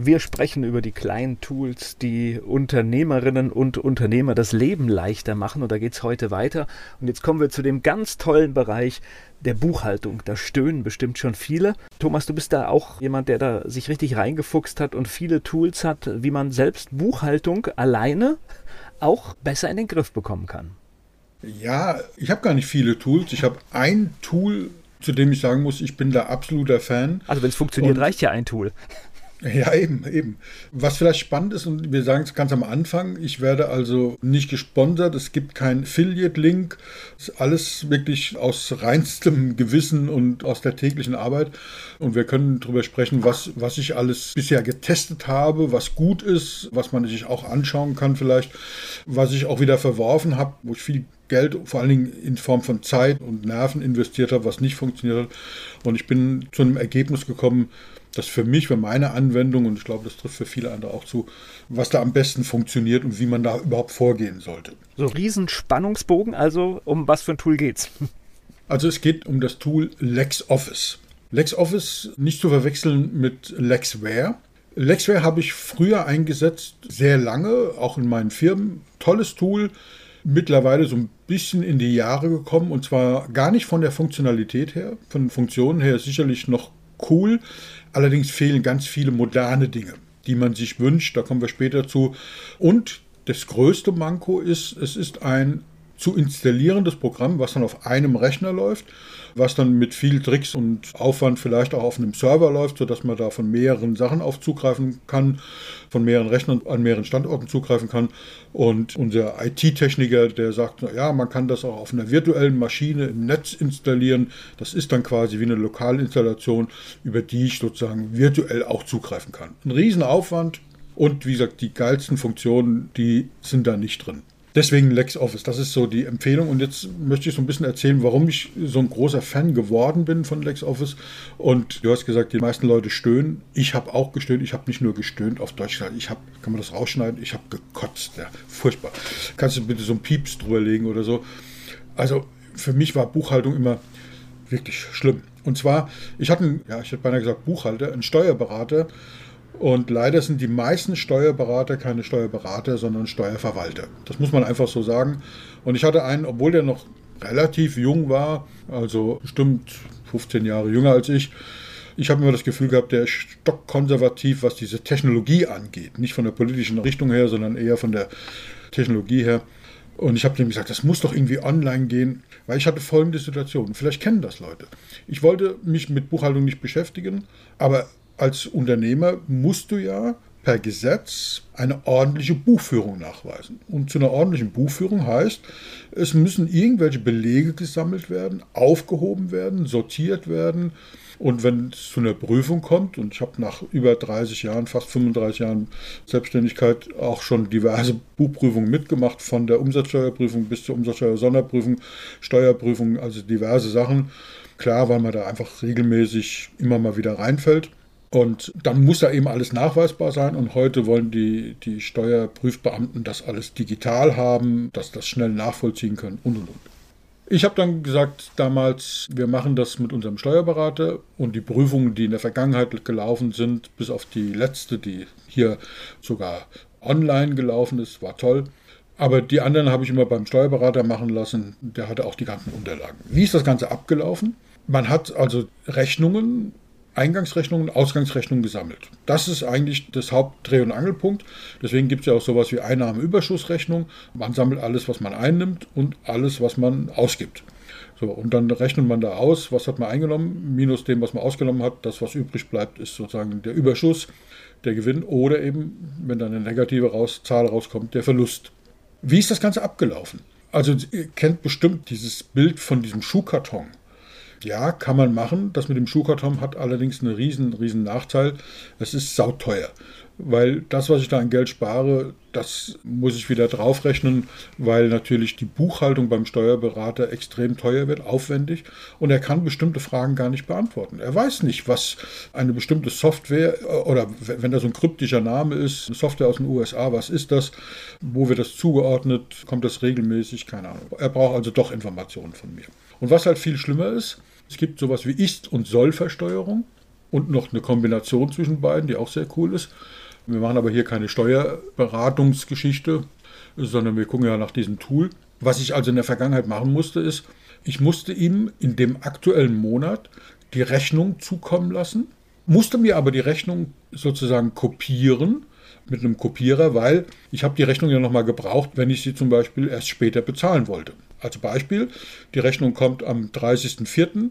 Wir sprechen über die kleinen Tools, die Unternehmerinnen und Unternehmer das Leben leichter machen. Und da geht es heute weiter. Und jetzt kommen wir zu dem ganz tollen Bereich der Buchhaltung. Da stöhnen bestimmt schon viele. Thomas, du bist da auch jemand, der da sich richtig reingefuchst hat und viele Tools hat, wie man selbst Buchhaltung alleine auch besser in den Griff bekommen kann. Ja, ich habe gar nicht viele Tools. Ich habe ein Tool, zu dem ich sagen muss, ich bin da absoluter Fan. Also wenn es funktioniert, Und reicht ja ein Tool. Ja, eben, eben. Was vielleicht spannend ist, und wir sagen es ganz am Anfang, ich werde also nicht gesponsert, es gibt keinen Affiliate-Link, ist alles wirklich aus reinstem Gewissen und aus der täglichen Arbeit. Und wir können darüber sprechen, was, was ich alles bisher getestet habe, was gut ist, was man sich auch anschauen kann vielleicht, was ich auch wieder verworfen habe, wo ich viel Geld, vor allen Dingen in Form von Zeit und Nerven investiert habe, was nicht funktioniert hat. Und ich bin zu einem Ergebnis gekommen, das für mich, für meine Anwendung, und ich glaube, das trifft für viele andere auch zu, was da am besten funktioniert und wie man da überhaupt vorgehen sollte. So Riesenspannungsbogen, also um was für ein Tool geht's? Also es geht um das Tool LexOffice. LexOffice nicht zu verwechseln mit LexWare. LexWare habe ich früher eingesetzt, sehr lange, auch in meinen Firmen. Tolles Tool, mittlerweile so ein bisschen in die Jahre gekommen und zwar gar nicht von der Funktionalität her, von den Funktionen her sicherlich noch cool, allerdings fehlen ganz viele moderne Dinge, die man sich wünscht, da kommen wir später zu. Und das größte Manko ist, es ist ein zu installierendes Programm, was dann auf einem Rechner läuft was dann mit viel Tricks und Aufwand vielleicht auch auf einem Server läuft, sodass man da von mehreren Sachen auf zugreifen kann, von mehreren Rechnern an mehreren Standorten zugreifen kann. Und unser IT-Techniker, der sagt, ja, man kann das auch auf einer virtuellen Maschine im Netz installieren. Das ist dann quasi wie eine Lokalinstallation, über die ich sozusagen virtuell auch zugreifen kann. Ein Riesenaufwand und wie gesagt, die geilsten Funktionen, die sind da nicht drin. Deswegen LexOffice, das ist so die Empfehlung. Und jetzt möchte ich so ein bisschen erzählen, warum ich so ein großer Fan geworden bin von LexOffice. Und du hast gesagt, die meisten Leute stöhnen. Ich habe auch gestöhnt. Ich habe nicht nur gestöhnt auf Deutsch. Ich habe, kann man das rausschneiden? Ich habe gekotzt. Ja, furchtbar. Kannst du bitte so ein Pieps drüber legen oder so? Also für mich war Buchhaltung immer wirklich schlimm. Und zwar, ich hatte, ja, ich hätte beinahe gesagt Buchhalter, einen Steuerberater und leider sind die meisten Steuerberater keine Steuerberater, sondern Steuerverwalter. Das muss man einfach so sagen. Und ich hatte einen, obwohl der noch relativ jung war, also bestimmt 15 Jahre jünger als ich, ich habe immer das Gefühl gehabt, der ist stockkonservativ, was diese Technologie angeht. Nicht von der politischen Richtung her, sondern eher von der Technologie her. Und ich habe dem gesagt, das muss doch irgendwie online gehen, weil ich hatte folgende Situation. Vielleicht kennen das Leute. Ich wollte mich mit Buchhaltung nicht beschäftigen, aber als Unternehmer musst du ja per Gesetz eine ordentliche Buchführung nachweisen. Und zu einer ordentlichen Buchführung heißt, es müssen irgendwelche Belege gesammelt werden, aufgehoben werden, sortiert werden. Und wenn es zu einer Prüfung kommt, und ich habe nach über 30 Jahren, fast 35 Jahren Selbstständigkeit auch schon diverse Buchprüfungen mitgemacht, von der Umsatzsteuerprüfung bis zur Umsatzsteuersonderprüfung, Steuerprüfung, also diverse Sachen. Klar, weil man da einfach regelmäßig immer mal wieder reinfällt. Und dann muss da eben alles nachweisbar sein. Und heute wollen die, die Steuerprüfbeamten das alles digital haben, dass das schnell nachvollziehen können und und und. Ich habe dann gesagt damals, wir machen das mit unserem Steuerberater und die Prüfungen, die in der Vergangenheit gelaufen sind, bis auf die letzte, die hier sogar online gelaufen ist, war toll. Aber die anderen habe ich immer beim Steuerberater machen lassen. Der hatte auch die ganzen Unterlagen. Wie ist das Ganze abgelaufen? Man hat also Rechnungen Eingangsrechnungen, Ausgangsrechnungen gesammelt. Das ist eigentlich das Hauptdreh- und Angelpunkt. Deswegen gibt es ja auch sowas wie Einnahmenüberschussrechnung. Man sammelt alles, was man einnimmt und alles, was man ausgibt. So, und dann rechnet man da aus, was hat man eingenommen, minus dem, was man ausgenommen hat. Das, was übrig bleibt, ist sozusagen der Überschuss, der Gewinn oder eben, wenn dann eine negative raus, Zahl rauskommt, der Verlust. Wie ist das Ganze abgelaufen? Also ihr kennt bestimmt dieses Bild von diesem Schuhkarton. Ja, kann man machen. Das mit dem Schuhkarton hat allerdings einen riesen, riesen Nachteil. Es ist sauteuer weil das, was ich da an Geld spare, das muss ich wieder draufrechnen, weil natürlich die Buchhaltung beim Steuerberater extrem teuer wird, aufwendig und er kann bestimmte Fragen gar nicht beantworten. Er weiß nicht, was eine bestimmte Software oder wenn da so ein kryptischer Name ist, Software aus den USA, was ist das, wo wird das zugeordnet, kommt das regelmäßig, keine Ahnung. Er braucht also doch Informationen von mir. Und was halt viel schlimmer ist, es gibt sowas wie Ist- und Sollversteuerung und noch eine Kombination zwischen beiden, die auch sehr cool ist. Wir machen aber hier keine Steuerberatungsgeschichte, sondern wir gucken ja nach diesem Tool. Was ich also in der Vergangenheit machen musste, ist, ich musste ihm in dem aktuellen Monat die Rechnung zukommen lassen, musste mir aber die Rechnung sozusagen kopieren mit einem Kopierer, weil ich habe die Rechnung ja nochmal gebraucht, wenn ich sie zum Beispiel erst später bezahlen wollte. Als Beispiel, die Rechnung kommt am 30.04.,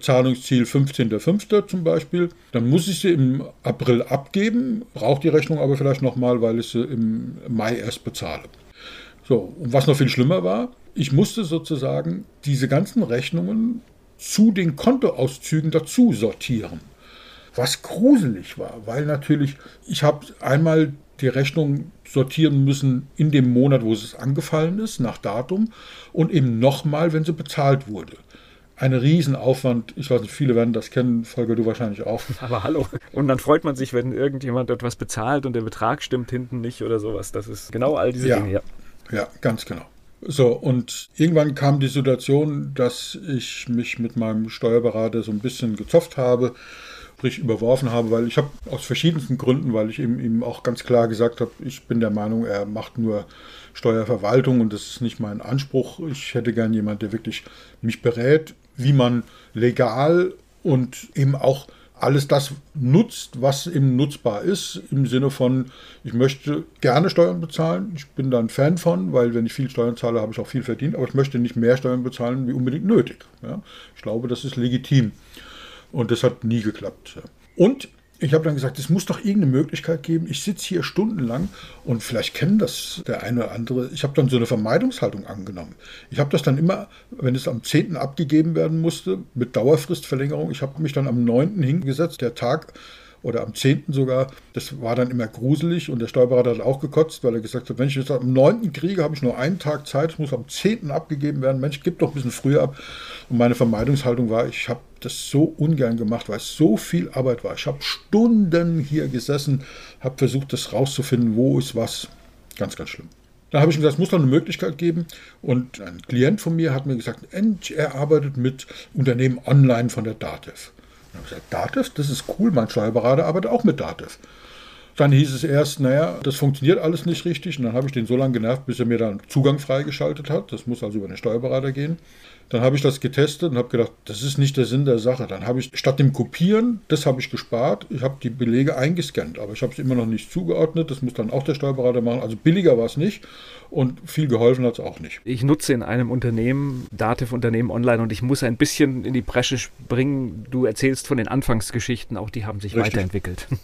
Zahlungsziel 15.05. zum Beispiel. Dann muss ich sie im April abgeben, brauche die Rechnung aber vielleicht nochmal, weil ich sie im Mai erst bezahle. So, und was noch viel schlimmer war, ich musste sozusagen diese ganzen Rechnungen zu den Kontoauszügen dazu sortieren. Was gruselig war, weil natürlich, ich habe einmal die Rechnung sortieren müssen in dem Monat, wo es angefallen ist, nach Datum und eben nochmal, wenn sie bezahlt wurde. Ein Riesenaufwand. Ich weiß nicht, viele werden das kennen, Volker, du wahrscheinlich auch. Aber hallo. Und dann freut man sich, wenn irgendjemand etwas bezahlt und der Betrag stimmt hinten nicht oder sowas. Das ist genau all diese ja. Dinge. Ja. ja, ganz genau. So, und irgendwann kam die Situation, dass ich mich mit meinem Steuerberater so ein bisschen gezopft habe sprich überworfen habe, weil ich habe aus verschiedensten Gründen, weil ich ihm, ihm auch ganz klar gesagt habe, ich bin der Meinung, er macht nur Steuerverwaltung und das ist nicht mein Anspruch. Ich hätte gern jemand, der wirklich mich berät, wie man legal und eben auch alles das nutzt, was eben nutzbar ist, im Sinne von, ich möchte gerne Steuern bezahlen. Ich bin da ein Fan von, weil wenn ich viel Steuern zahle, habe ich auch viel verdient, aber ich möchte nicht mehr Steuern bezahlen, wie unbedingt nötig. Ja? Ich glaube, das ist legitim. Und das hat nie geklappt. Und ich habe dann gesagt, es muss doch irgendeine Möglichkeit geben. Ich sitze hier stundenlang und vielleicht kennen das der eine oder andere. Ich habe dann so eine Vermeidungshaltung angenommen. Ich habe das dann immer, wenn es am 10. abgegeben werden musste, mit Dauerfristverlängerung, ich habe mich dann am 9. hingesetzt, der Tag oder am 10. sogar. Das war dann immer gruselig und der Steuerberater hat auch gekotzt, weil er gesagt hat, wenn ich jetzt am 9. kriege, habe ich nur einen Tag Zeit, es muss am 10. abgegeben werden. Mensch, gib doch ein bisschen früher ab. Und meine Vermeidungshaltung war, ich habe das so ungern gemacht, weil es so viel Arbeit war. Ich habe Stunden hier gesessen, habe versucht, das rauszufinden, wo ist was. Ganz, ganz schlimm. Da habe ich gesagt, es muss doch eine Möglichkeit geben. Und ein Klient von mir hat mir gesagt, er arbeitet mit Unternehmen online von der DATEV. Dann habe ich gesagt, DATEV, das ist cool, mein Steuerberater arbeitet auch mit DATEV. Dann hieß es erst, naja, das funktioniert alles nicht richtig. Und dann habe ich den so lange genervt, bis er mir dann Zugang freigeschaltet hat. Das muss also über den Steuerberater gehen. Dann habe ich das getestet und habe gedacht, das ist nicht der Sinn der Sache. Dann habe ich statt dem Kopieren, das habe ich gespart, ich habe die Belege eingescannt, aber ich habe es immer noch nicht zugeordnet. Das muss dann auch der Steuerberater machen. Also billiger war es nicht und viel geholfen hat es auch nicht. Ich nutze in einem Unternehmen, Dativ-Unternehmen online und ich muss ein bisschen in die Bresche springen. Du erzählst von den Anfangsgeschichten, auch die haben sich richtig. weiterentwickelt.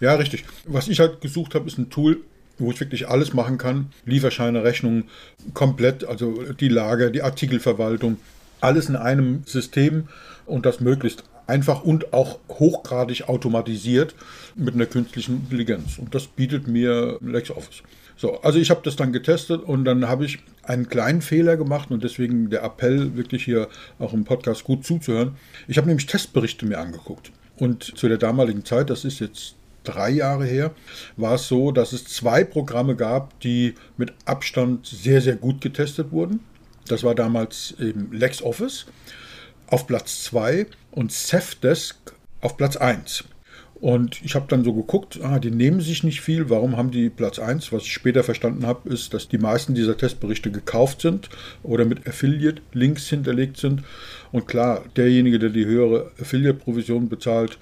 Ja, richtig. Was ich halt gesucht habe, ist ein Tool, wo ich wirklich alles machen kann. Lieferscheine, Rechnungen, komplett, also die Lager, die Artikelverwaltung, alles in einem System und das möglichst einfach und auch hochgradig automatisiert mit einer künstlichen Intelligenz. Und das bietet mir LexOffice. So, also ich habe das dann getestet und dann habe ich einen kleinen Fehler gemacht und deswegen der Appell, wirklich hier auch im Podcast gut zuzuhören. Ich habe nämlich Testberichte mir angeguckt. Und zu der damaligen Zeit, das ist jetzt drei Jahre her, war es so, dass es zwei Programme gab, die mit Abstand sehr, sehr gut getestet wurden. Das war damals eben LexOffice auf Platz 2 und Safdesk auf Platz 1. Und ich habe dann so geguckt, ah, die nehmen sich nicht viel, warum haben die Platz 1? Was ich später verstanden habe, ist, dass die meisten dieser Testberichte gekauft sind oder mit Affiliate-Links hinterlegt sind. Und klar, derjenige, der die höhere Affiliate-Provision bezahlt,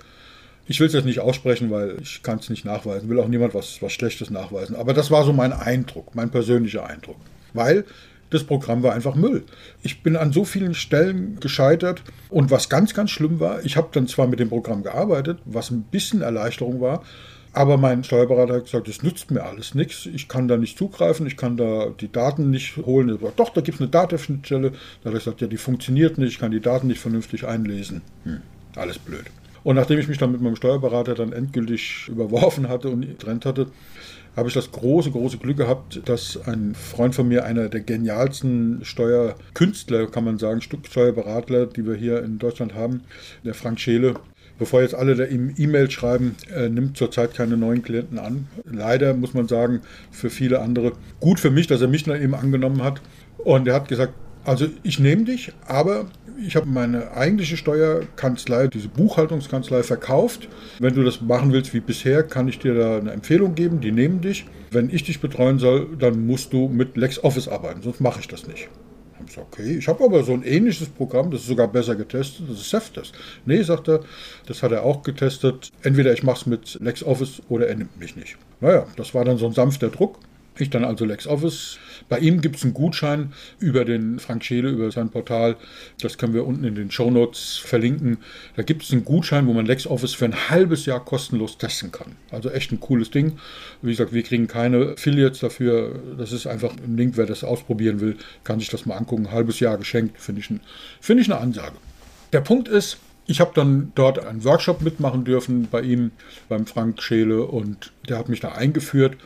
ich will es jetzt nicht aussprechen, weil ich kann es nicht nachweisen, will auch niemand was, was Schlechtes nachweisen. Aber das war so mein Eindruck, mein persönlicher Eindruck. Weil das Programm war einfach Müll. Ich bin an so vielen Stellen gescheitert und was ganz, ganz schlimm war, ich habe dann zwar mit dem Programm gearbeitet, was ein bisschen Erleichterung war, Aber mein Steuerberater hat gesagt, das nützt mir alles nichts. Ich kann da nicht zugreifen, ich kann da die Daten nicht holen. Sagt, Doch, da gibt es eine Datenschnittstelle. Da hat er gesagt, ja, die funktioniert nicht, ich kann die Daten nicht vernünftig einlesen. Hm, alles blöd. Und nachdem ich mich dann mit meinem Steuerberater dann endgültig überworfen hatte und getrennt hatte, habe ich das große, große Glück gehabt, dass ein Freund von mir, einer der genialsten Steuerkünstler, kann man sagen, Steuerberater, die wir hier in Deutschland haben, der Frank Scheele, bevor jetzt alle da ihm E-Mail schreiben, äh, nimmt zurzeit keine neuen Klienten an. Leider muss man sagen, für viele andere. Gut für mich, dass er mich noch eben angenommen hat. Und er hat gesagt, also ich nehme dich, aber ich habe meine eigentliche Steuerkanzlei, diese Buchhaltungskanzlei verkauft. Wenn du das machen willst wie bisher, kann ich dir da eine Empfehlung geben, die nehmen dich. Wenn ich dich betreuen soll, dann musst du mit LexOffice arbeiten, sonst mache ich das nicht. Ich okay, ich habe aber so ein ähnliches Programm, das ist sogar besser getestet, das ist Safdesk. Nee, sagt er, das hat er auch getestet. Entweder ich mache es mit LexOffice oder er nimmt mich nicht. Naja, das war dann so ein sanfter Druck. Ich dann also LexOffice. Bei ihm gibt es einen Gutschein über den Frank Scheele, über sein Portal. Das können wir unten in den Show Notes verlinken. Da gibt es einen Gutschein, wo man LexOffice für ein halbes Jahr kostenlos testen kann. Also echt ein cooles Ding. Wie gesagt, wir kriegen keine Affiliates dafür. Das ist einfach ein Link, wer das ausprobieren will, kann sich das mal angucken. Ein halbes Jahr geschenkt, finde ich, ein, find ich eine Ansage. Der Punkt ist, ich habe dann dort einen Workshop mitmachen dürfen bei ihm, beim Frank Scheele, und der hat mich da eingeführt.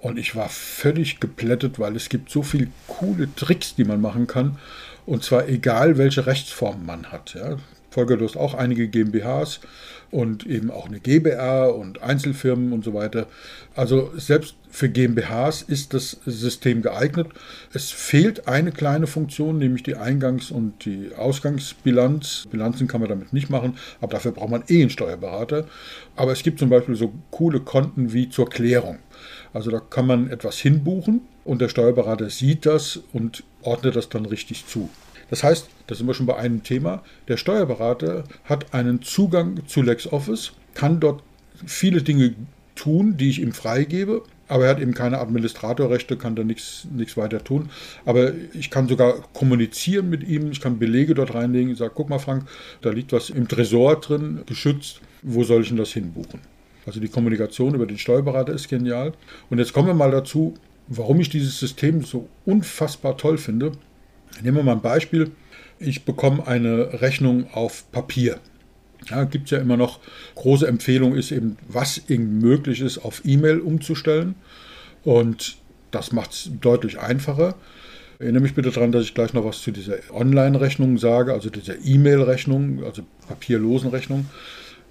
Und ich war völlig geplättet, weil es gibt so viele coole Tricks, die man machen kann. Und zwar egal, welche Rechtsform man hat. Ja. Hast auch einige GmbHs und eben auch eine GbR und Einzelfirmen und so weiter. Also selbst für GmbHs ist das System geeignet. Es fehlt eine kleine Funktion, nämlich die Eingangs- und die Ausgangsbilanz. Bilanzen kann man damit nicht machen, aber dafür braucht man eh einen Steuerberater. Aber es gibt zum Beispiel so coole Konten wie zur Klärung. Also da kann man etwas hinbuchen und der Steuerberater sieht das und ordnet das dann richtig zu. Das heißt, da sind wir schon bei einem Thema, der Steuerberater hat einen Zugang zu LexOffice, kann dort viele Dinge tun, die ich ihm freigebe, aber er hat eben keine Administratorrechte, kann da nichts, weiter tun. Aber ich kann sogar kommunizieren mit ihm, ich kann Belege dort reinlegen, ich sage, guck mal Frank, da liegt was im Tresor drin, geschützt, wo soll ich denn das hinbuchen? Also die Kommunikation über den Steuerberater ist genial. Und jetzt kommen wir mal dazu, warum ich dieses System so unfassbar toll finde. Nehmen wir mal ein Beispiel. Ich bekomme eine Rechnung auf Papier. Ja, gibt es ja immer noch, große Empfehlung ist eben, was eben möglich ist, auf E-Mail umzustellen. Und das macht es deutlich einfacher. Erinnere mich bitte daran, dass ich gleich noch was zu dieser Online-Rechnung sage, also dieser E-Mail-Rechnung, also papierlosen Rechnung.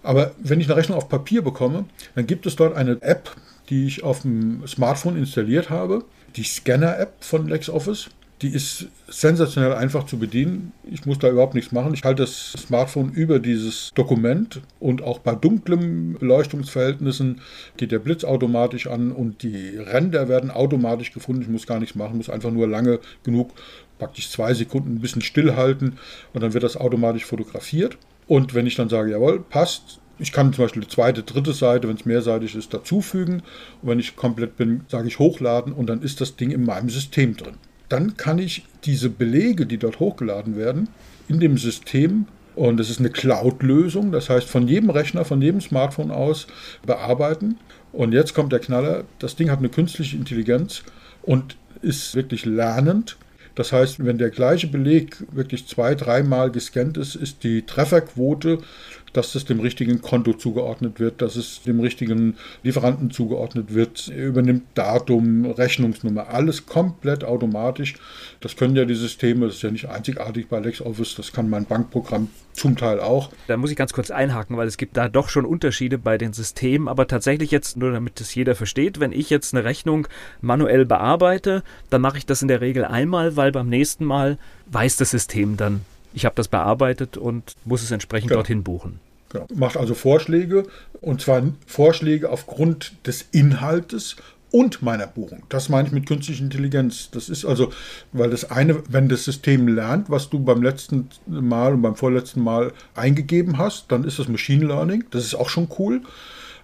Aber wenn ich eine Rechnung auf Papier bekomme, dann gibt es dort eine App, die ich auf dem Smartphone installiert habe, die Scanner-App von LexOffice. Die ist sensationell einfach zu bedienen. Ich muss da überhaupt nichts machen. Ich halte das Smartphone über dieses Dokument und auch bei dunklen Beleuchtungsverhältnissen geht der Blitz automatisch an und die Ränder werden automatisch gefunden. Ich muss gar nichts machen, muss einfach nur lange genug, praktisch zwei Sekunden ein bisschen stillhalten und dann wird das automatisch fotografiert. Und wenn ich dann sage, jawohl, passt, ich kann zum Beispiel die zweite, dritte Seite, wenn es mehrseitig ist, dazufügen. Und wenn ich komplett bin, sage ich hochladen und dann ist das Ding in meinem System drin. Dann kann ich diese Belege, die dort hochgeladen werden, in dem System, und das ist eine Cloud-Lösung, das heißt von jedem Rechner, von jedem Smartphone aus bearbeiten. Und jetzt kommt der Knaller, das Ding hat eine künstliche Intelligenz und ist wirklich lernend das heißt, wenn der gleiche Beleg wirklich zwei, dreimal gescannt ist, ist die Trefferquote dass es dem richtigen Konto zugeordnet wird, dass es dem richtigen Lieferanten zugeordnet wird, er übernimmt Datum, Rechnungsnummer, alles komplett automatisch. Das können ja die Systeme, das ist ja nicht einzigartig bei LexOffice, das kann mein Bankprogramm zum Teil auch. Da muss ich ganz kurz einhaken, weil es gibt da doch schon Unterschiede bei den Systemen, aber tatsächlich jetzt nur damit das jeder versteht, wenn ich jetzt eine Rechnung manuell bearbeite, dann mache ich das in der Regel einmal, weil beim nächsten Mal weiß das System dann, ich habe das bearbeitet und muss es entsprechend genau. dorthin buchen. Genau. Macht also Vorschläge und zwar Vorschläge aufgrund des Inhaltes und meiner Buchung. Das meine ich mit künstlicher Intelligenz. Das ist also, weil das eine, wenn das System lernt, was du beim letzten Mal und beim vorletzten Mal eingegeben hast, dann ist das Machine Learning. Das ist auch schon cool.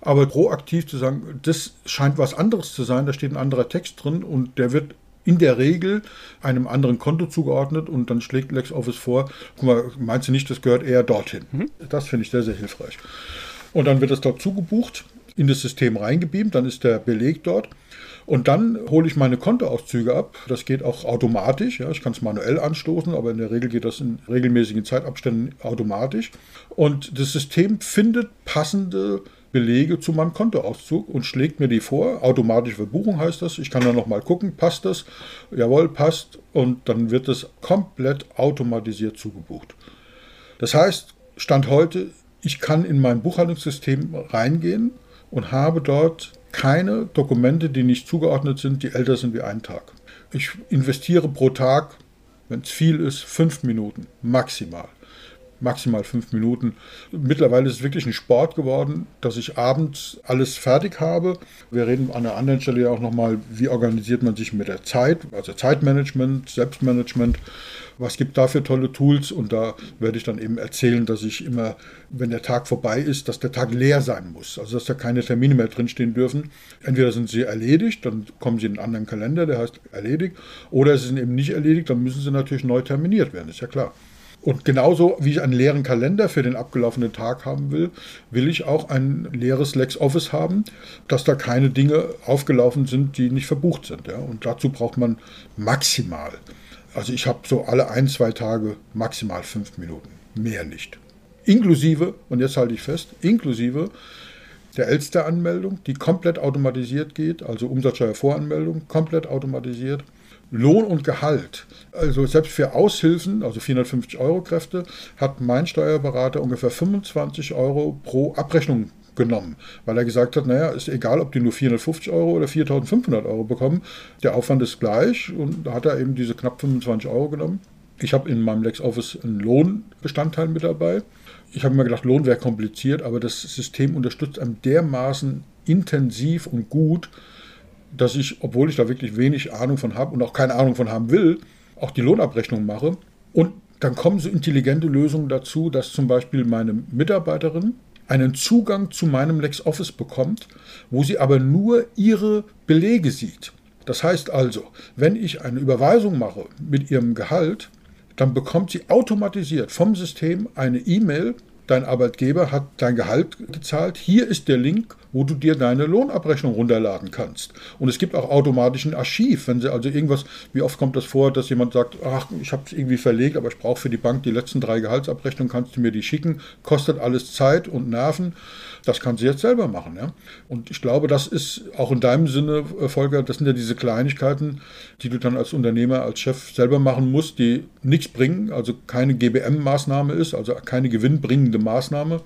Aber proaktiv zu sagen, das scheint was anderes zu sein, da steht ein anderer Text drin und der wird in der Regel einem anderen Konto zugeordnet und dann schlägt LexOffice vor, guck mal, meinst du nicht, das gehört eher dorthin? Mhm. Das finde ich sehr, sehr hilfreich. Und dann wird es dort zugebucht in das System reingebeamt, dann ist der Beleg dort. Und dann hole ich meine Kontoauszüge ab. Das geht auch automatisch. Ja. Ich kann es manuell anstoßen, aber in der Regel geht das in regelmäßigen Zeitabständen automatisch. Und das System findet passende Belege zu meinem Kontoauszug und schlägt mir die vor. Automatische Verbuchung heißt das. Ich kann dann nochmal gucken, passt das? Jawohl, passt. Und dann wird es komplett automatisiert zugebucht. Das heißt, Stand heute, ich kann in mein Buchhaltungssystem reingehen und habe dort keine Dokumente, die nicht zugeordnet sind, die älter sind wie ein Tag. Ich investiere pro Tag, wenn es viel ist, fünf Minuten maximal. Maximal fünf Minuten. Mittlerweile ist es wirklich ein Sport geworden, dass ich abends alles fertig habe. Wir reden an der anderen Stelle ja auch nochmal, wie organisiert man sich mit der Zeit, also Zeitmanagement, Selbstmanagement was gibt da für tolle Tools und da werde ich dann eben erzählen, dass ich immer, wenn der Tag vorbei ist, dass der Tag leer sein muss, also dass da keine Termine mehr drinstehen dürfen. Entweder sind sie erledigt, dann kommen sie in einen anderen Kalender, der heißt erledigt, oder sie sind eben nicht erledigt, dann müssen sie natürlich neu terminiert werden, ist ja klar. Und genauso wie ich einen leeren Kalender für den abgelaufenen Tag haben will, will ich auch ein leeres LexOffice haben, dass da keine Dinge aufgelaufen sind, die nicht verbucht sind. Ja? Und dazu braucht man maximal also ich habe so alle ein, zwei Tage maximal fünf Minuten, mehr nicht. Inklusive, und jetzt halte ich fest, inklusive der Elster-Anmeldung, die komplett automatisiert geht, also Umsatzsteuervoranmeldung, komplett automatisiert. Lohn und Gehalt, also selbst für Aushilfen, also 450 Euro Kräfte, hat mein Steuerberater ungefähr 25 Euro pro Abrechnung genommen, weil er gesagt hat, naja, ist egal, ob die nur 450 Euro oder 4500 Euro bekommen, der Aufwand ist gleich und da hat er eben diese knapp 25 Euro genommen. Ich habe in meinem LexOffice einen Lohnbestandteil mit dabei. Ich habe mir gedacht, Lohn wäre kompliziert, aber das System unterstützt einem dermaßen intensiv und gut, dass ich, obwohl ich da wirklich wenig Ahnung von habe und auch keine Ahnung von haben will, auch die Lohnabrechnung mache. Und dann kommen so intelligente Lösungen dazu, dass zum Beispiel meine Mitarbeiterin einen Zugang zu meinem LexOffice bekommt, wo sie aber nur ihre Belege sieht. Das heißt also, wenn ich eine Überweisung mache mit ihrem Gehalt, dann bekommt sie automatisiert vom System eine E-Mail, dein Arbeitgeber hat dein Gehalt gezahlt, hier ist der Link wo du dir deine Lohnabrechnung runterladen kannst. Und es gibt auch automatisch ein Archiv, wenn sie also irgendwas, wie oft kommt das vor, dass jemand sagt, ach, ich habe es irgendwie verlegt, aber ich brauche für die Bank die letzten drei Gehaltsabrechnungen, kannst du mir die schicken, kostet alles Zeit und Nerven. Das kannst du jetzt selber machen. Ja? Und ich glaube, das ist auch in deinem Sinne, äh, Volker, das sind ja diese Kleinigkeiten, die du dann als Unternehmer, als Chef selber machen musst, die nichts bringen, also keine GBM-Maßnahme ist, also keine gewinnbringende Maßnahme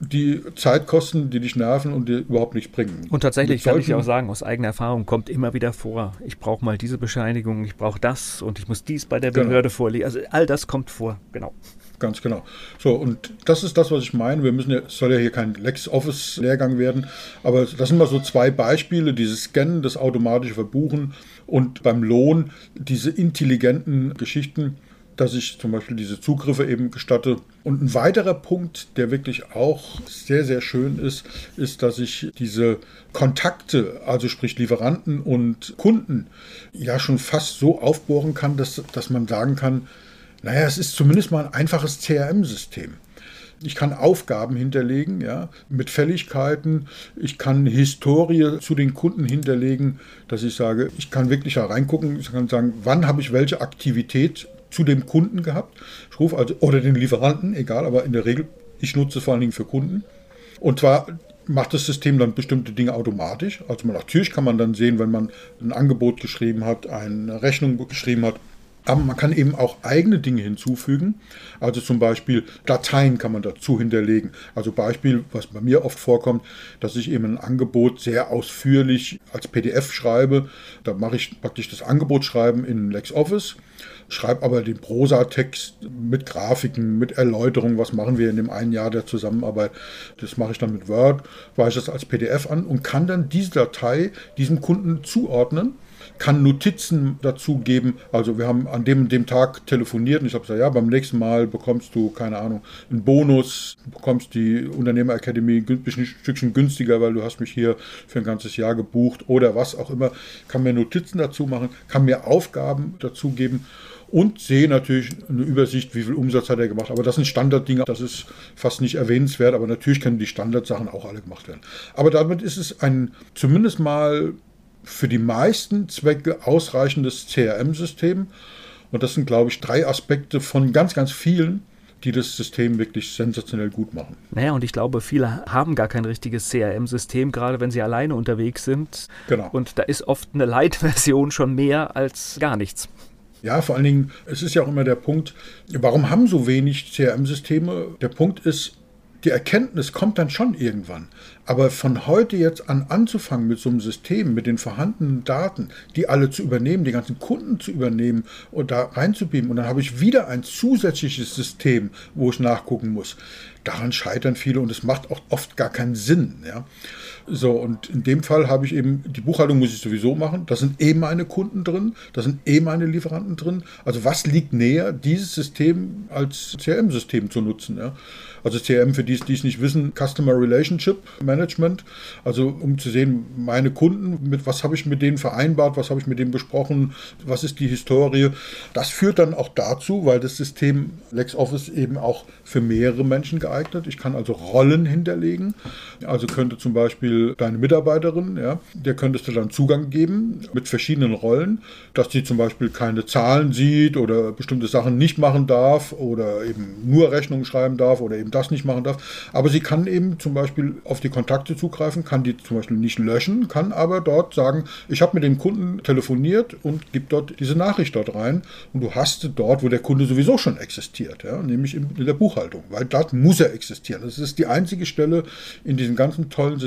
die Zeit kosten, die dich nerven und dir überhaupt nichts bringen. Und tatsächlich kann ich auch sagen, aus eigener Erfahrung kommt immer wieder vor, ich brauche mal diese Bescheinigung, ich brauche das und ich muss dies bei der genau. Behörde genau. vorlegen. Also all das kommt vor, genau. Ganz genau. So, und das ist das, was ich meine. Wir müssen ja, soll ja hier kein LexOffice-Lehrgang werden, aber das sind mal so zwei Beispiele, dieses Scannen, das automatische Verbuchen und beim Lohn diese intelligenten Geschichten dass ich zum Beispiel diese Zugriffe eben gestatte. Und ein weiterer Punkt, der wirklich auch sehr, sehr schön ist, ist, dass ich diese Kontakte, also sprich Lieferanten und Kunden, ja schon fast so aufbohren kann, dass, dass man sagen kann, naja, es ist zumindest mal ein einfaches CRM-System. Ich kann Aufgaben hinterlegen, ja, mit Fälligkeiten. Ich kann Historie zu den Kunden hinterlegen, dass ich sage, ich kann wirklich da reingucken. Ich kann sagen, wann habe ich welche Aktivität zu dem Kunden gehabt. Ich rufe also, oder den Lieferanten, egal, aber in der Regel, ich nutze es vor allen Dingen für Kunden. Und zwar macht das System dann bestimmte Dinge automatisch. Also natürlich kann man dann sehen, wenn man ein Angebot geschrieben hat, eine Rechnung geschrieben hat, aber man kann eben auch eigene Dinge hinzufügen. Also zum Beispiel Dateien kann man dazu hinterlegen. Also Beispiel, was bei mir oft vorkommt, dass ich eben ein Angebot sehr ausführlich als PDF schreibe. Da mache ich praktisch das Angebotsschreiben in LexOffice schreibe aber den Prosatext mit Grafiken, mit Erläuterungen, was machen wir in dem einen Jahr der Zusammenarbeit. Das mache ich dann mit Word, weiche das als PDF an und kann dann diese Datei diesem Kunden zuordnen kann Notizen dazu geben. Also wir haben an dem dem Tag telefoniert und ich habe gesagt, ja, beim nächsten Mal bekommst du, keine Ahnung, einen Bonus, bekommst die Unternehmerakademie ein Stückchen günstiger, weil du hast mich hier für ein ganzes Jahr gebucht oder was auch immer. Kann mir Notizen dazu machen, kann mir Aufgaben dazu geben und sehe natürlich eine Übersicht, wie viel Umsatz hat er gemacht. Aber das sind Standarddinge, das ist fast nicht erwähnenswert, aber natürlich können die Standardsachen auch alle gemacht werden. Aber damit ist es ein zumindest mal für die meisten Zwecke ausreichendes CRM-System. Und das sind, glaube ich, drei Aspekte von ganz, ganz vielen, die das System wirklich sensationell gut machen. Naja, und ich glaube, viele haben gar kein richtiges CRM-System, gerade wenn sie alleine unterwegs sind. Genau. Und da ist oft eine Light-Version schon mehr als gar nichts. Ja, vor allen Dingen, es ist ja auch immer der Punkt, warum haben so wenig CRM-Systeme? Der Punkt ist, die Erkenntnis kommt dann schon irgendwann. Aber von heute jetzt an anzufangen mit so einem System, mit den vorhandenen Daten, die alle zu übernehmen, die ganzen Kunden zu übernehmen und da reinzubieben, und dann habe ich wieder ein zusätzliches System, wo ich nachgucken muss. Daran scheitern viele und es macht auch oft gar keinen Sinn. Ja. So, und in dem Fall habe ich eben, die Buchhaltung muss ich sowieso machen. Da sind eh meine Kunden drin, da sind eh meine Lieferanten drin. Also was liegt näher, dieses System als CRM-System zu nutzen? Ja? Also CRM, für die, die es nicht wissen, Customer Relationship Management. Also um zu sehen, meine Kunden, mit was habe ich mit denen vereinbart, was habe ich mit denen besprochen, was ist die Historie. Das führt dann auch dazu, weil das System LexOffice eben auch für mehrere Menschen geeignet. Ich kann also Rollen hinterlegen. Also könnte zum Beispiel deine Mitarbeiterin, ja, der könntest du dann Zugang geben mit verschiedenen Rollen, dass sie zum Beispiel keine Zahlen sieht oder bestimmte Sachen nicht machen darf oder eben nur Rechnungen schreiben darf oder eben das nicht machen darf. Aber sie kann eben zum Beispiel auf die Kontakte zugreifen, kann die zum Beispiel nicht löschen, kann aber dort sagen, ich habe mit dem Kunden telefoniert und gebe dort diese Nachricht dort rein und du hast dort, wo der Kunde sowieso schon existiert, ja, nämlich in, der Buchhaltung, weil dort muss er existieren. Das ist die einzige Stelle in diesen ganzen tollen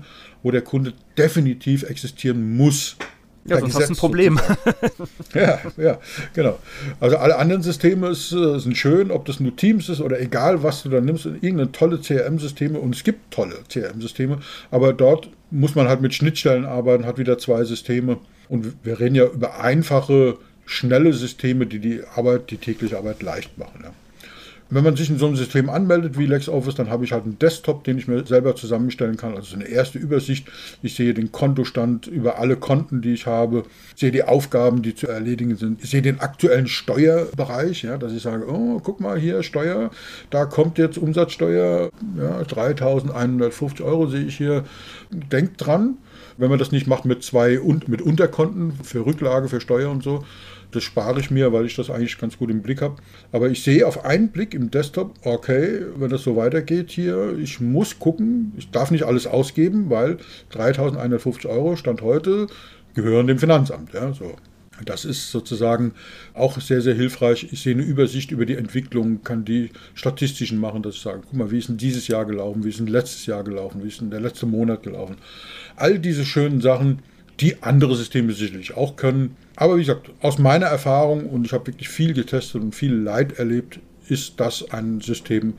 Systemen, wo der Kunde definitiv existieren muss. Ja, sonst hast du ein Problem. ja, ja, genau. Also alle anderen Systeme ist, äh, sind schön, ob das nur Teams ist oder egal, was du da nimmst, irgendeine tolle CRM-Systeme und es gibt tolle CRM-Systeme, aber dort muss man halt mit Schnittstellen arbeiten, hat wieder zwei Systeme und wir reden ja über einfache, schnelle Systeme, die die Arbeit, die tägliche Arbeit leicht machen. Ja. Wenn man sich in so einem System anmeldet wie LexOffice, dann habe ich halt einen Desktop, den ich mir selber zusammenstellen kann. Also eine erste Übersicht. Ich sehe den Kontostand über alle Konten, die ich habe. Ich sehe die Aufgaben, die zu erledigen sind. Ich sehe den aktuellen Steuerbereich, ja, dass ich sage, oh, guck mal hier, Steuer, da kommt jetzt Umsatzsteuer, ja, 3.150 Euro sehe ich hier. Denkt dran, wenn man das nicht macht mit zwei und mit Unterkonten für Rücklage, für Steuer und so, das spare ich mir, weil ich das eigentlich ganz gut im Blick habe. Aber ich sehe auf einen Blick im Desktop, okay, wenn das so weitergeht hier, ich muss gucken, ich darf nicht alles ausgeben, weil 3.150 Euro Stand heute gehören dem Finanzamt. Ja, so. Das ist sozusagen auch sehr, sehr hilfreich. Ich sehe eine Übersicht über die Entwicklung, kann die statistischen machen, dass ich sage, guck mal, wie ist denn dieses Jahr gelaufen, wie ist denn letztes Jahr gelaufen, wie ist denn der letzte Monat gelaufen. All diese schönen Sachen, die andere Systeme sicherlich auch können. Aber wie gesagt, aus meiner Erfahrung, und ich habe wirklich viel getestet und viel Leid erlebt, ist das ein System,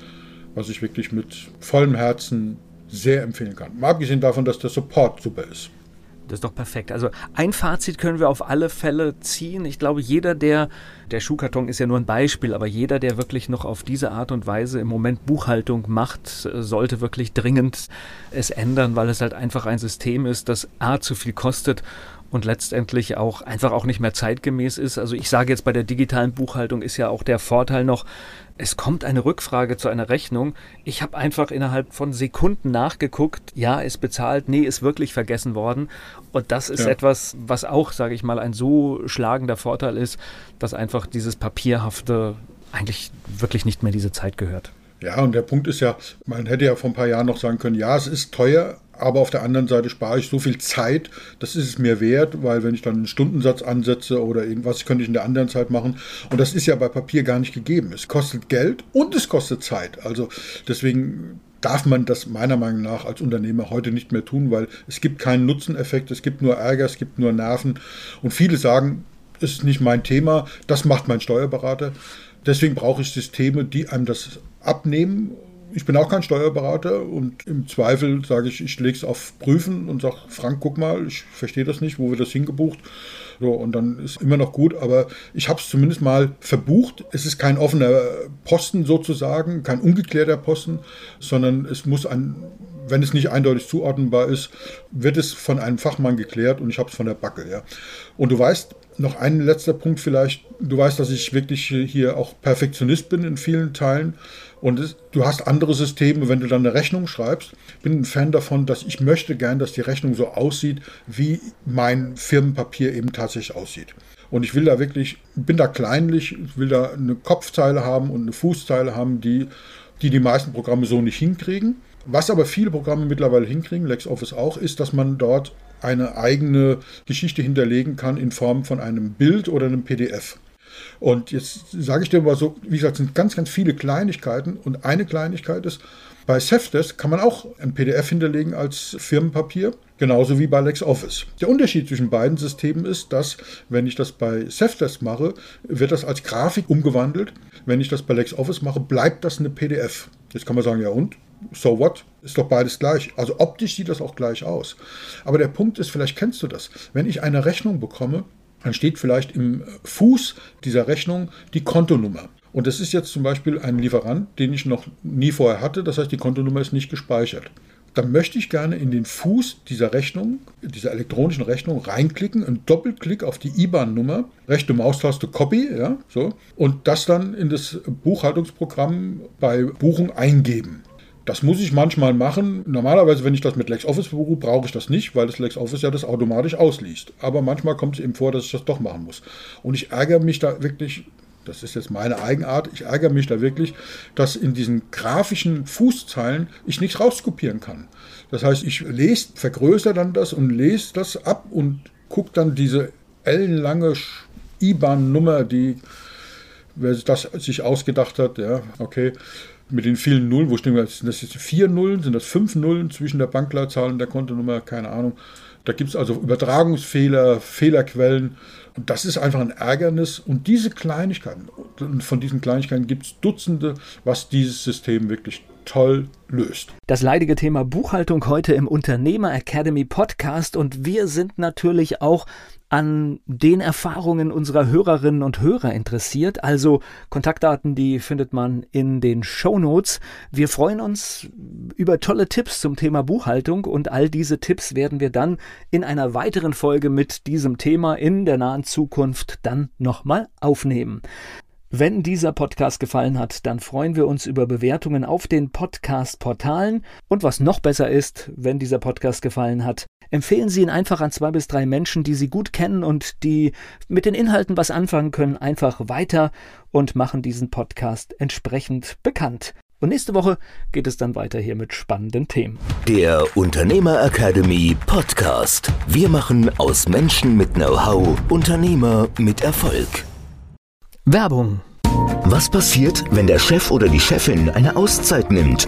was ich wirklich mit vollem Herzen sehr empfehlen kann. Mal abgesehen davon, dass der Support super ist. Das ist doch perfekt. Also ein Fazit können wir auf alle Fälle ziehen. Ich glaube, jeder, der, der Schuhkarton ist ja nur ein Beispiel, aber jeder, der wirklich noch auf diese Art und Weise im Moment Buchhaltung macht, sollte wirklich dringend es ändern, weil es halt einfach ein System ist, das A zu viel kostet und letztendlich auch einfach auch nicht mehr zeitgemäß ist. Also ich sage jetzt bei der digitalen Buchhaltung ist ja auch der Vorteil noch, es kommt eine Rückfrage zu einer Rechnung. Ich habe einfach innerhalb von Sekunden nachgeguckt, ja, ist bezahlt, nee, ist wirklich vergessen worden. Und das ist ja. etwas, was auch, sage ich mal, ein so schlagender Vorteil ist, dass einfach dieses Papierhafte eigentlich wirklich nicht mehr diese Zeit gehört. Ja, und der Punkt ist ja, man hätte ja vor ein paar Jahren noch sagen können, ja, es ist teuer, aber auf der anderen Seite spare ich so viel Zeit, das ist es mir wert, weil wenn ich dann einen Stundensatz ansetze oder irgendwas, könnte ich in der anderen Zeit machen. Und das ist ja bei Papier gar nicht gegeben. Es kostet Geld und es kostet Zeit. Also deswegen darf man das meiner Meinung nach als Unternehmer heute nicht mehr tun, weil es gibt keinen Nutzeneffekt, es gibt nur Ärger, es gibt nur Nerven. Und viele sagen, es ist nicht mein Thema, das macht mein Steuerberater. Deswegen brauche ich Systeme, die einem das abnehmen ich bin auch kein Steuerberater und im Zweifel sage ich, ich lege es auf Prüfen und sage, Frank, guck mal, ich verstehe das nicht, wo wird das hingebucht? So, und dann ist immer noch gut, aber ich habe es zumindest mal verbucht. Es ist kein offener Posten sozusagen, kein ungeklärter Posten, sondern es muss ein, wenn es nicht eindeutig zuordnenbar ist, wird es von einem Fachmann geklärt und ich habe es von der Backe. Ja. Und du weißt, noch ein letzter Punkt vielleicht. Du weißt, dass ich wirklich hier auch Perfektionist bin in vielen Teilen. Und es, du hast andere Systeme, wenn du dann eine Rechnung schreibst. Ich bin ein Fan davon, dass ich möchte gern, dass die Rechnung so aussieht, wie mein Firmenpapier eben tatsächlich aussieht. Und ich will da wirklich, bin da kleinlich, will da eine Kopfzeile haben und eine Fußzeile haben, die die, die meisten Programme so nicht hinkriegen. Was aber viele Programme mittlerweile hinkriegen, LexOffice auch, ist, dass man dort eine eigene Geschichte hinterlegen kann in Form von einem Bild oder einem PDF. Und jetzt sage ich dir mal so, wie gesagt, es sind ganz, ganz viele Kleinigkeiten. Und eine Kleinigkeit ist, bei Safdesk kann man auch ein PDF hinterlegen als Firmenpapier, genauso wie bei LexOffice. Der Unterschied zwischen beiden Systemen ist, dass, wenn ich das bei Safdesk mache, wird das als Grafik umgewandelt. Wenn ich das bei LexOffice mache, bleibt das eine PDF. Jetzt kann man sagen, ja und? So what? Ist doch beides gleich. Also optisch sieht das auch gleich aus. Aber der Punkt ist, vielleicht kennst du das. Wenn ich eine Rechnung bekomme, dann steht vielleicht im Fuß dieser Rechnung die Kontonummer. Und das ist jetzt zum Beispiel ein Lieferant, den ich noch nie vorher hatte. Das heißt, die Kontonummer ist nicht gespeichert. Dann möchte ich gerne in den Fuß dieser Rechnung, dieser elektronischen Rechnung reinklicken, einen Doppelklick auf die IBAN-Nummer, rechte Maustaste Copy, ja, so, und das dann in das Buchhaltungsprogramm bei Buchung eingeben. Das muss ich manchmal machen. Normalerweise, wenn ich das mit LexOffice berufe, brauche ich das nicht, weil das LexOffice ja das automatisch ausliest. Aber manchmal kommt es eben vor, dass ich das doch machen muss. Und ich ärgere mich da wirklich, das ist jetzt meine Eigenart, ich ärgere mich da wirklich, dass in diesen grafischen Fußzeilen ich nichts rauskopieren kann. Das heißt, ich lese, vergrößere dann das und lese das ab und gucke dann diese ellenlange IBAN-Nummer, die wer das sich ausgedacht hat, ja, okay, mit den vielen Nullen, wo stehen wir, sind das jetzt vier Nullen, sind das fünf Nullen zwischen der Bankleitzahl und der Kontonummer, keine Ahnung. Da gibt es also Übertragungsfehler, Fehlerquellen. Und das ist einfach ein Ärgernis. Und diese Kleinigkeiten, von diesen Kleinigkeiten gibt es Dutzende, was dieses System wirklich toll löst. Das leidige Thema Buchhaltung heute im Unternehmer Academy Podcast und wir sind natürlich auch an den Erfahrungen unserer Hörerinnen und Hörer interessiert. Also Kontaktdaten, die findet man in den Show Notes. Wir freuen uns über tolle Tipps zum Thema Buchhaltung und all diese Tipps werden wir dann in einer weiteren Folge mit diesem Thema in der nahen Zukunft dann nochmal aufnehmen. Wenn dieser Podcast gefallen hat, dann freuen wir uns über Bewertungen auf den Podcast-Portalen. Und was noch besser ist, wenn dieser Podcast gefallen hat, empfehlen Sie ihn einfach an zwei bis drei Menschen, die Sie gut kennen und die mit den Inhalten was anfangen können, einfach weiter und machen diesen Podcast entsprechend bekannt. Und nächste Woche geht es dann weiter hier mit spannenden Themen. Der Unternehmer Academy Podcast. Wir machen aus Menschen mit Know-how Unternehmer mit Erfolg. Werbung. Was passiert, wenn der Chef oder die Chefin eine Auszeit nimmt